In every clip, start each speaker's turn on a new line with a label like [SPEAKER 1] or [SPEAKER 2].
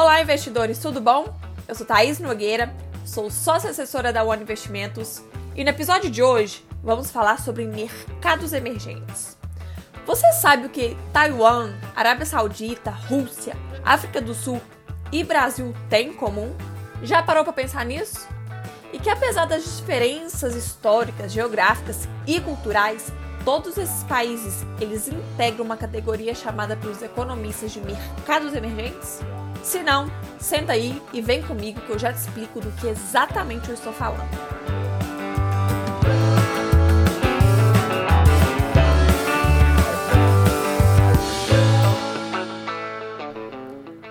[SPEAKER 1] Olá, investidores, tudo bom? Eu sou Thaís Nogueira, sou sócia assessora da One Investimentos e no episódio de hoje vamos falar sobre mercados emergentes. Você sabe o que Taiwan, Arábia Saudita, Rússia, África do Sul e Brasil têm em comum? Já parou para pensar nisso? E que apesar das diferenças históricas, geográficas e culturais, todos esses países eles integram uma categoria chamada pelos economistas de mercados emergentes? Se não, senta aí e vem comigo que eu já te explico do que exatamente eu estou falando.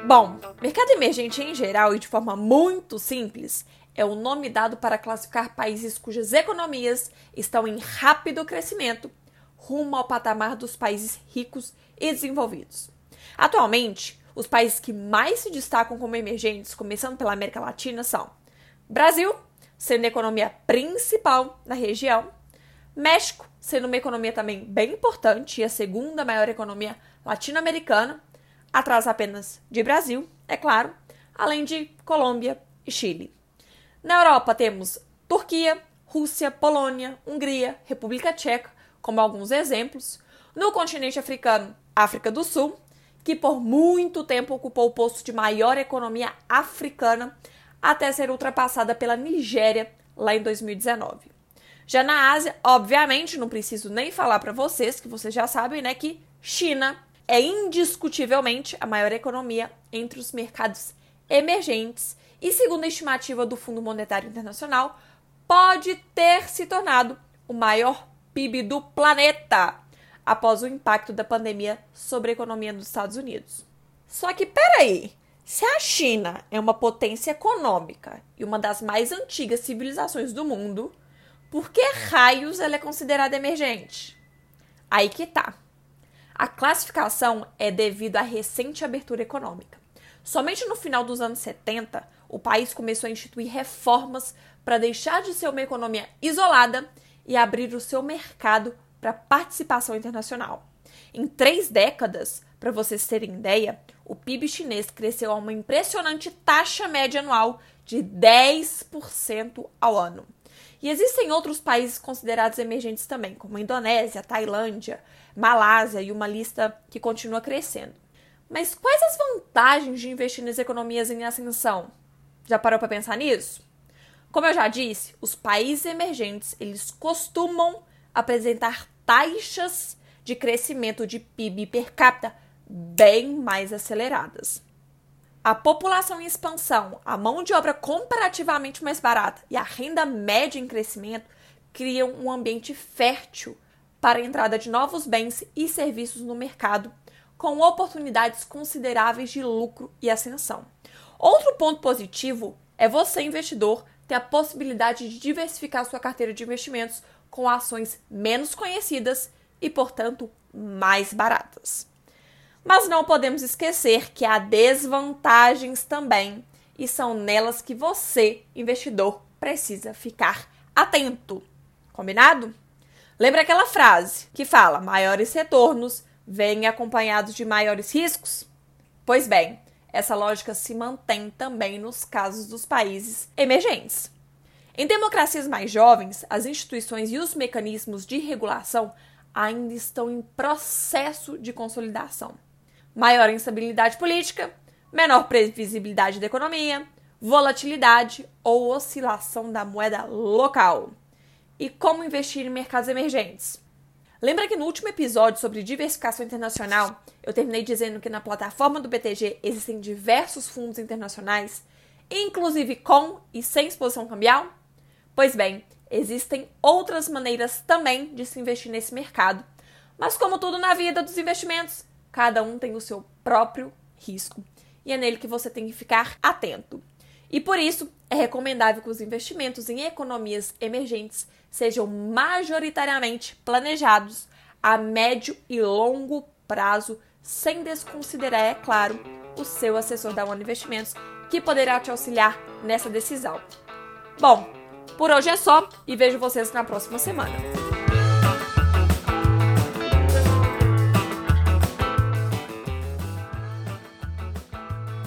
[SPEAKER 1] Bom, mercado emergente em geral e de forma muito simples é o nome dado para classificar países cujas economias estão em rápido crescimento rumo ao patamar dos países ricos e desenvolvidos. Atualmente, os países que mais se destacam como emergentes, começando pela América Latina, são Brasil, sendo a economia principal na região, México, sendo uma economia também bem importante e a segunda maior economia latino-americana, atrás apenas de Brasil, é claro, além de Colômbia e Chile. Na Europa temos Turquia, Rússia, Polônia, Hungria, República Tcheca, como alguns exemplos. No continente africano, África do Sul, que por muito tempo ocupou o posto de maior economia africana, até ser ultrapassada pela Nigéria lá em 2019. Já na Ásia, obviamente, não preciso nem falar para vocês, que vocês já sabem, né, que China é indiscutivelmente a maior economia entre os mercados emergentes e, segundo a estimativa do Fundo Monetário Internacional, pode ter se tornado o maior PIB do planeta após o impacto da pandemia sobre a economia dos Estados Unidos. Só que peraí, se a China é uma potência econômica e uma das mais antigas civilizações do mundo, por que raios ela é considerada emergente? Aí que tá. A classificação é devido à recente abertura econômica. Somente no final dos anos 70, o país começou a instituir reformas para deixar de ser uma economia isolada e abrir o seu mercado para participação internacional. Em três décadas, para vocês terem ideia, o PIB chinês cresceu a uma impressionante taxa média anual de 10% ao ano. E existem outros países considerados emergentes também, como Indonésia, Tailândia, Malásia e uma lista que continua crescendo. Mas quais as vantagens de investir nas economias em ascensão? Já parou para pensar nisso? Como eu já disse, os países emergentes, eles costumam apresentar taxas de crescimento de PIB per capita bem mais aceleradas. A população em expansão, a mão de obra comparativamente mais barata e a renda média em crescimento criam um ambiente fértil para a entrada de novos bens e serviços no mercado, com oportunidades consideráveis de lucro e ascensão. Outro ponto positivo é você, investidor, ter a possibilidade de diversificar sua carteira de investimentos com ações menos conhecidas e, portanto, mais baratas. Mas não podemos esquecer que há desvantagens também, e são nelas que você, investidor, precisa ficar atento. Combinado? Lembra aquela frase que fala: maiores retornos vêm acompanhados de maiores riscos? Pois bem, essa lógica se mantém também nos casos dos países emergentes. Em democracias mais jovens, as instituições e os mecanismos de regulação ainda estão em processo de consolidação. Maior instabilidade política, menor previsibilidade da economia, volatilidade ou oscilação da moeda local. E como investir em mercados emergentes? Lembra que no último episódio sobre diversificação internacional, eu terminei dizendo que na plataforma do BTG existem diversos fundos internacionais, inclusive com e sem exposição cambial? Pois bem, existem outras maneiras também de se investir nesse mercado. Mas, como tudo na vida dos investimentos, cada um tem o seu próprio risco. E é nele que você tem que ficar atento. E por isso, é recomendável que os investimentos em economias emergentes sejam majoritariamente planejados a médio e longo prazo, sem desconsiderar, é claro, o seu assessor da One Investimentos, que poderá te auxiliar nessa decisão. Bom, por hoje é só e vejo vocês na próxima semana.